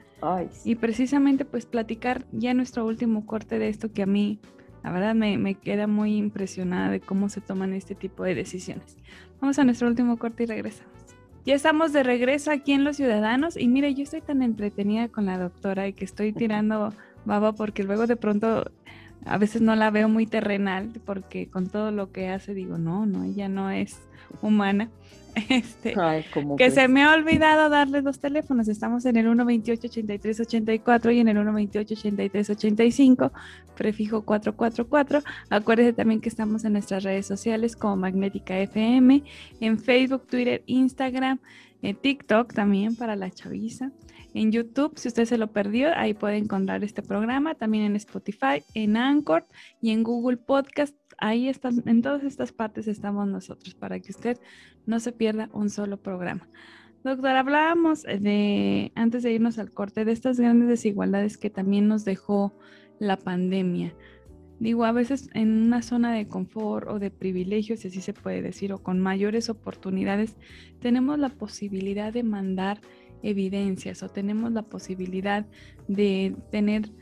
Y precisamente pues platicar ya nuestro último corte de esto que a mí, la verdad, me, me queda muy impresionada de cómo se toman este tipo de decisiones. Vamos a nuestro último corte y regresamos. Ya estamos de regreso aquí en Los Ciudadanos y mire, yo estoy tan entretenida con la doctora y que estoy tirando baba porque luego de pronto a veces no la veo muy terrenal porque con todo lo que hace digo, no, no, ella no es humana. Este, que se me ha olvidado darle dos teléfonos. Estamos en el 128-8384 y en el 128-8385, prefijo 444. Acuérdese también que estamos en nuestras redes sociales como Magnética FM, en Facebook, Twitter, Instagram, en TikTok también para la chaviza. En YouTube, si usted se lo perdió, ahí puede encontrar este programa. También en Spotify, en Anchor y en Google Podcast ahí están, en todas estas partes estamos nosotros para que usted no se pierda un solo programa. Doctor, hablábamos de, antes de irnos al corte, de estas grandes desigualdades que también nos dejó la pandemia. Digo, a veces en una zona de confort o de privilegios, si así se puede decir, o con mayores oportunidades, tenemos la posibilidad de mandar evidencias o tenemos la posibilidad de tener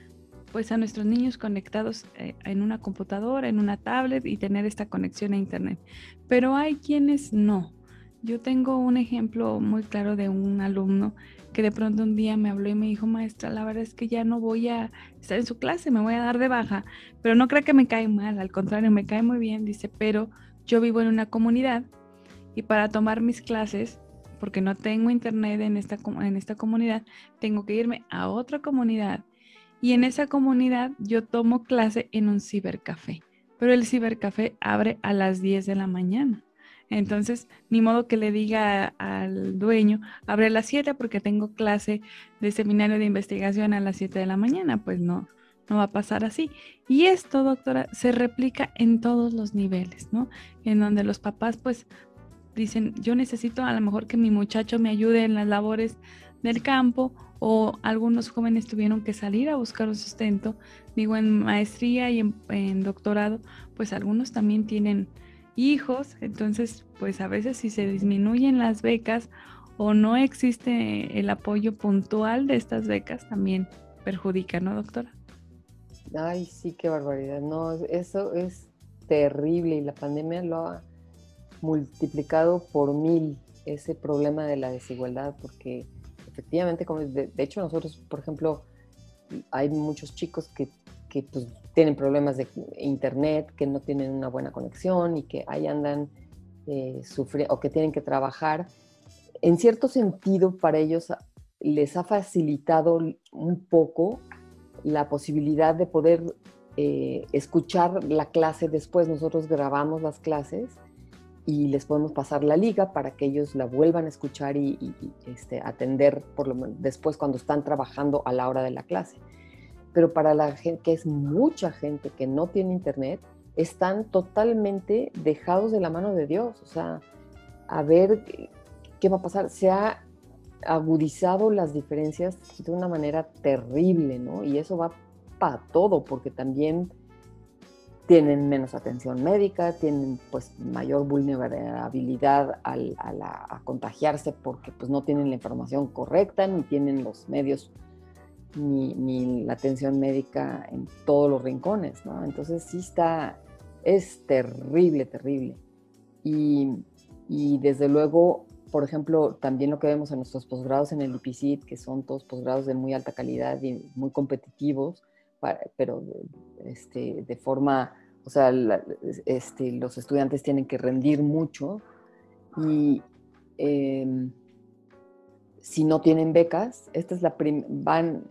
pues a nuestros niños conectados eh, en una computadora, en una tablet y tener esta conexión a internet. Pero hay quienes no. Yo tengo un ejemplo muy claro de un alumno que de pronto un día me habló y me dijo, maestra, la verdad es que ya no voy a estar en su clase, me voy a dar de baja, pero no creo que me cae mal, al contrario, me cae muy bien, dice, pero yo vivo en una comunidad y para tomar mis clases, porque no tengo internet en esta, en esta comunidad, tengo que irme a otra comunidad y en esa comunidad yo tomo clase en un cibercafé, pero el cibercafé abre a las 10 de la mañana. Entonces, ni modo que le diga al dueño, abre a las 7 porque tengo clase de seminario de investigación a las 7 de la mañana. Pues no, no va a pasar así. Y esto, doctora, se replica en todos los niveles, ¿no? En donde los papás, pues, dicen, yo necesito a lo mejor que mi muchacho me ayude en las labores del campo o algunos jóvenes tuvieron que salir a buscar un sustento. Digo, en maestría y en, doctorado, pues algunos también tienen hijos, entonces pues a veces si se disminuyen las becas o no existe el apoyo puntual de estas becas, también perjudica, ¿no, doctora? Ay, sí, qué barbaridad. No, eso es terrible y la pandemia lo ha multiplicado por mil ese problema de la desigualdad porque efectivamente, como de, hecho nosotros, por ejemplo, hay muchos chicos que, que pues, tienen problemas de internet, que no tienen una buena conexión y que ahí andan eh, o que tienen que trabajar. En cierto sentido, para ellos les ha facilitado un poco la posibilidad de poder eh, escuchar la clase después. Nosotros grabamos las clases y les podemos pasar la liga para que ellos la vuelvan a escuchar y, este, atender por lo después cuando están trabajando a la hora de la clase. Pero para la gente, que es mucha gente que no tiene internet, están totalmente dejados de la mano de Dios. O sea, a ver qué va a pasar. Se ha agudizado las diferencias de una manera terrible, ¿no? Y eso va para todo, porque también tienen menos atención médica, tienen pues mayor vulnerabilidad a, contagiarse porque pues no tienen la información correcta, ni tienen los medios, ni, la atención médica en todos los rincones, ¿no? Entonces sí está, es terrible, terrible. Y, desde luego, por ejemplo, también lo que vemos en nuestros posgrados en el IPCIT, que son todos posgrados de muy alta calidad y muy competitivos, pero este, de forma o sea, este, los estudiantes tienen que rendir mucho y em, si no tienen becas, esta es la van,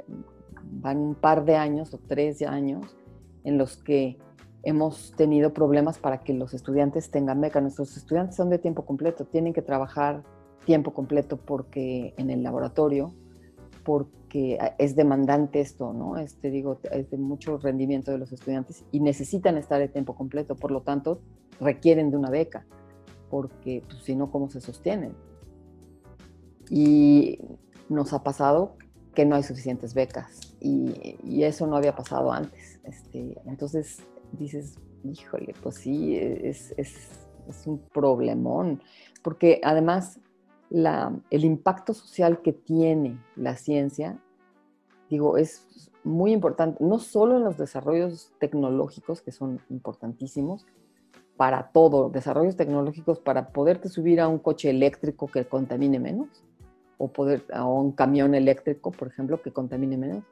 van un par de años o tres años en los que hemos tenido problemas para que los estudiantes tengan beca. Nuestros estudiantes son de tiempo completo, tienen que trabajar tiempo completo porque en el laboratorio porque es demandante esto, ¿no? Este, digo, es de mucho rendimiento de los estudiantes y necesitan estar de tiempo completo, por lo tanto, requieren de una beca, porque pues, si no, ¿cómo se sostienen? Y nos ha pasado que no hay suficientes becas y, eso no había pasado antes. Este, entonces dices, híjole, pues sí, es, es, es un problemón, porque además el impacto social que tiene la ciencia, digo, es muy importante, no solo en los desarrollos tecnológicos, que son importantísimos, para todo, desarrollos tecnológicos para poderte subir a un coche eléctrico que contamine menos, o poder a un camión eléctrico, por ejemplo, que contamine menos.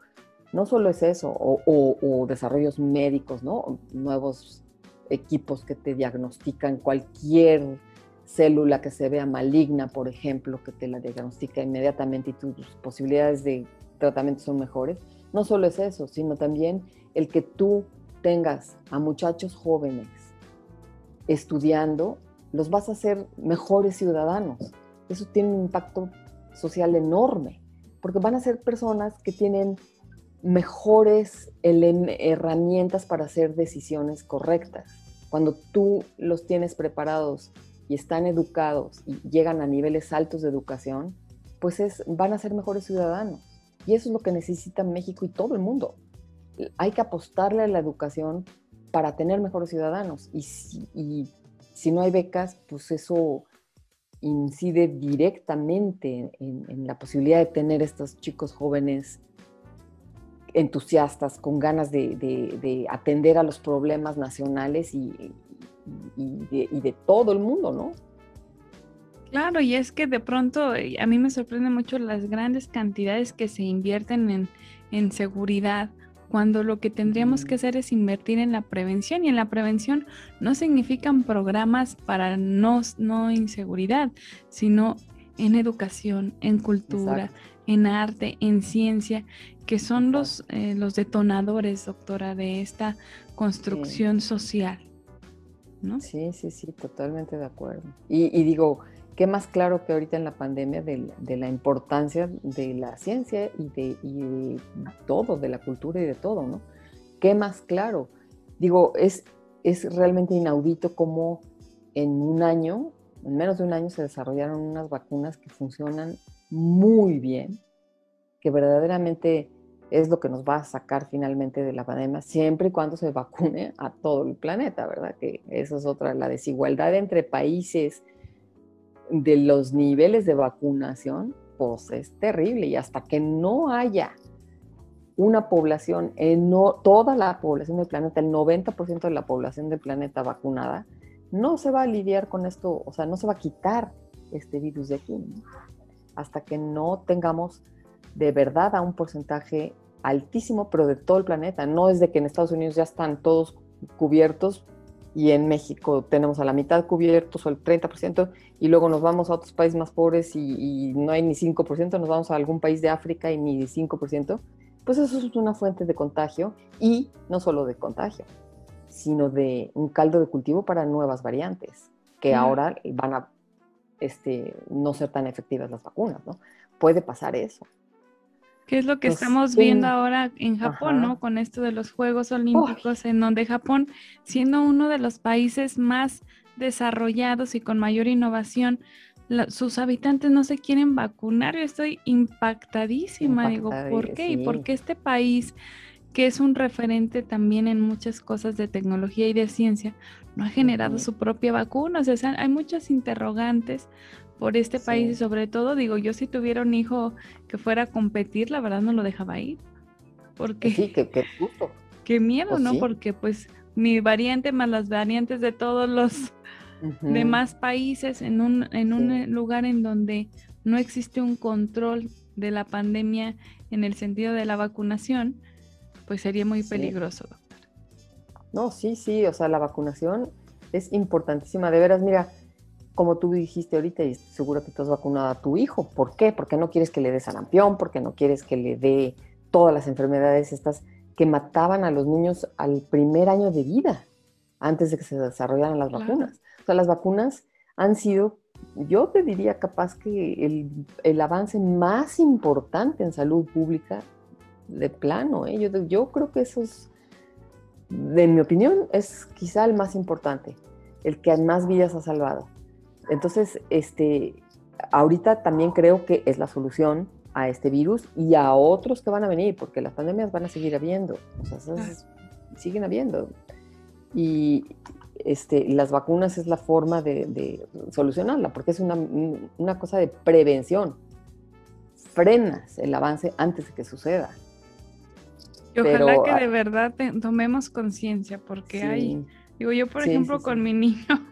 No solo es eso, o, o desarrollos médicos, ¿no? Nuevos equipos que te diagnostican cualquier célula que se vea maligna, por ejemplo, que te la diagnostica inmediatamente y tus posibilidades de tratamiento son mejores. No solo es eso, sino también el que tú tengas a muchachos jóvenes estudiando, los vas a hacer mejores ciudadanos. Eso tiene un impacto social enorme, porque van a ser personas que tienen mejores herramientas para hacer decisiones correctas. Cuando tú los tienes preparados y están educados y llegan a niveles altos de educación, pues es, van a ser mejores ciudadanos. Y eso es lo que necesita México y todo el mundo. Hay que apostarle a la educación para tener mejores ciudadanos. Y si, no hay becas, pues eso incide directamente en, la posibilidad de tener estos chicos jóvenes entusiastas, con ganas de, atender a los problemas nacionales y, de, todo el mundo, ¿no? Claro, y es que de pronto eh, a mí me sorprende mucho las grandes cantidades que se invierten en, en seguridad cuando lo que tendríamos que hacer es invertir en la prevención y en la prevención no significan programas para no, no inseguridad, sino en educación, en cultura, en arte, en ciencia, que son los, eh, los detonadores, doctora, de esta construcción social. ¿No? Sí, sí, sí, totalmente de acuerdo. y digo, qué más claro que ahorita en la pandemia de, la importancia de la ciencia y de, todo, de la cultura y de todo, ¿no? Qué más claro. Digo, es, es realmente inaudito cómo en un año, en menos de un año, se desarrollaron unas vacunas que funcionan muy bien, que verdaderamente es lo que nos va a sacar finalmente de la pandemia, siempre y cuando se vacune a todo el planeta, ¿verdad? Que eso es otra, la desigualdad entre países, de los niveles de vacunación, pues es terrible y hasta que no haya una población, no, toda la población del planeta, el 90% de la población del planeta vacunada, no se va a lidiar con esto, o sea, no se va a quitar este virus de aquí, hasta que no tengamos de verdad a un porcentaje altísimo, pero de todo el planeta. No es de que en Estados Unidos ya están todos cubiertos y en México tenemos a la mitad cubiertos o el 30%, y luego nos vamos a otros países más pobres y, no hay ni 5%, nos vamos a algún país de África y ni 5%, pues eso es una fuente de contagio y no solo de contagio, sino de un caldo de cultivo para nuevas variantes, que ahora van a este, no ser tan efectivas las vacunas, ¿no? Puede pasar eso. ¿Qué es lo que pues, estamos viendo ahora en Japón, ¿no? Con esto de los Juegos Olímpicos, en donde Japón, siendo uno de los países más desarrollados y con mayor innovación, sus habitantes no se quieren vacunar. Yo estoy impactadísima, digo, ¿por qué? ¿Y por qué este país, que es un referente también en muchas cosas de tecnología y de ciencia, no ha generado su propia vacuna? O sea, hay muchas interrogantes por este país y sobre todo, digo, yo si tuviera un hijo que fuera a competir, la verdad no lo dejaba ir. Porque... Sí, qué, qué Qué miedo, pues ¿no? Porque pues mi variante más las variantes de todos los demás países en un, en un lugar en donde no existe un control de la pandemia en el sentido de la vacunación, pues sería muy peligroso, doctor. No, sí, sí, o sea, la vacunación es importantísima. De veras, mira, como tú dijiste ahorita, y seguro que tú has vacunado a tu hijo. ¿Por qué? Porque no quieres que le dé sarampión, porque no quieres que le dé todas las enfermedades estas que mataban a los niños al primer año de vida, antes de que se desarrollaran las vacunas. O sea, las vacunas han sido, yo te diría capaz que el, avance más importante en salud pública de plano. ¿eh? Yo, yo creo que eso es, en mi opinión, es quizá el más importante, el que más vidas ha salvado. Entonces, este, ahorita también creo que es la solución a este virus y a otros que van a venir, porque las pandemias van a seguir habiendo, o sea, siguen habiendo. Y este, las vacunas es la forma de, solucionarla, porque es una, una, cosa de prevención. Frenas el avance antes de que suceda. Y ojalá que de verdad tomemos conciencia, porque hay Digo, yo por ejemplo con mi niño,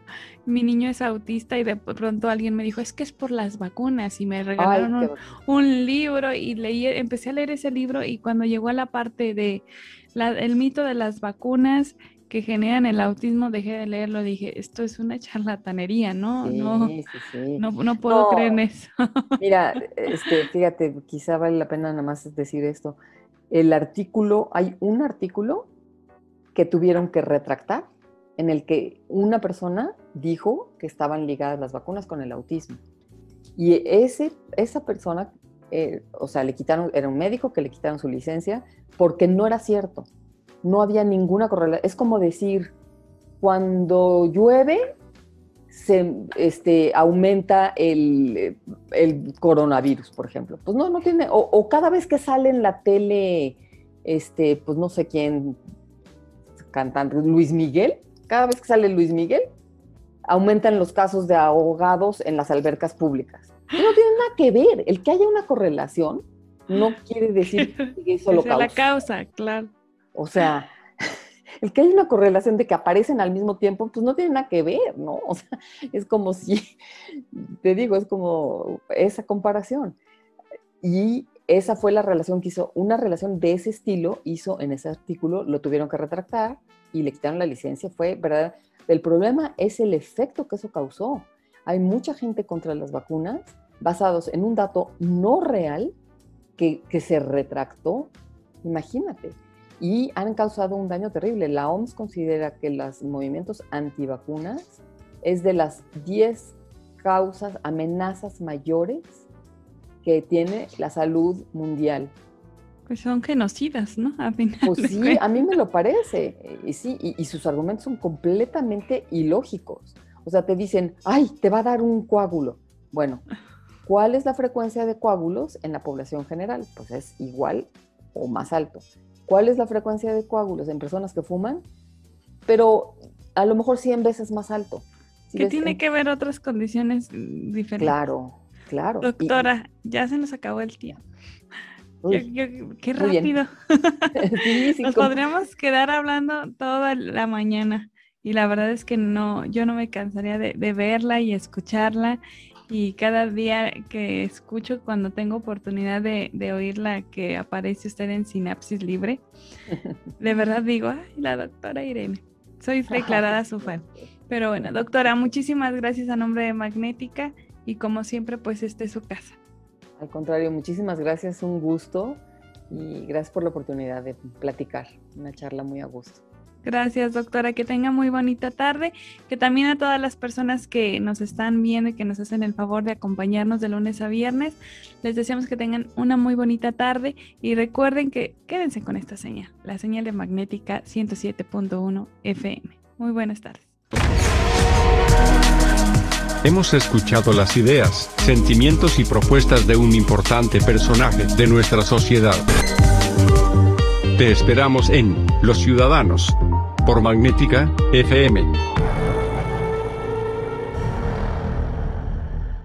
mi niño es autista y de pronto alguien me dijo, es que es por las vacunas y me regalaron un, libro y leí, empecé a leer ese libro y cuando llegó a la parte de el mito de las vacunas que generan el autismo, dejé de leerlo, dije, esto es una charlatanería, ¿no? no, no, no, puedo creer en eso. Mira, este, fíjate, quizá vale la pena nada más decir esto. El artículo, hay un artículo que tuvieron que retractar en el que una persona dijo que estaban ligadas las vacunas con el autismo. Y ese, esa persona, eh, o sea, le quitaron, era un médico que le quitaron su licencia porque no era cierto. No había ninguna correlación. Es como decir, cuando llueve, se este, aumenta el, coronavirus, por ejemplo. Pues no, no tiene, o, cada vez que sale en la tele, este, pues no sé quién, cantante, Luis Miguel, cada vez que sale Luis Miguel, aumentan los casos de ahogados en las albercas públicas. No tiene nada que ver. El que haya una correlación no quiere decir que eso lo causa. la causa, claro. O sea, el que haya una correlación de que aparecen al mismo tiempo, pues no tiene nada que ver, ¿no? O sea, es como si, te digo, es como esa comparación. Y esa fue la relación que hizo, una relación de ese estilo hizo en ese artículo, lo tuvieron que retractar y le quitaron la licencia, fue verdad. El problema es el efecto que eso causó. Hay mucha gente contra las vacunas basados en un dato no real que, que se retractó. Imagínate y han causado un daño terrible. La OMS considera que los movimientos antivacunas es de las 10 causas, amenazas mayores que tiene la salud mundial. Pues son genocidas, ¿no? A pues sí, a mí me lo parece. Y sí, y, sus argumentos son completamente ilógicos. O sea, te dicen, ay, te va a dar un coágulo. Bueno, ¿cuál es la frecuencia de coágulos en la población general? Pues es igual o más alto. ¿Cuál es la frecuencia de coágulos en personas que fuman? Pero a lo mejor 100 veces más alto. ¿Qué tiene que ver otras condiciones diferentes. Claro, claro. Doctora, ya se nos acabó el tiempo. Qué rápido. nos podríamos quedar hablando toda la mañana. Y la verdad es que no, yo no me cansaría de, de verla y escucharla y cada día que escucho cuando tengo oportunidad de, oírla que aparece usted en Sinapsis Libre, de verdad digo, ay, la doctora Irene, soy declarada su fan. Pero bueno, doctora, muchísimas gracias a nombre de Magnética y como siempre, pues este es su casa. Al contrario, muchísimas gracias, un gusto y gracias por la oportunidad de platicar, una charla muy a gusto. Gracias, doctora. Que tenga muy bonita tarde. Que también a todas las personas que nos están viendo y que nos hacen el favor de acompañarnos de lunes a viernes, les deseamos que tengan una muy bonita tarde y recuerden que quédense con esta señal, la señal de magnética 107.1 FM. Muy buenas tardes. Hemos escuchado las ideas, sentimientos y propuestas de un importante personaje de nuestra sociedad. Te esperamos en Los Ciudadanos por Magnética FM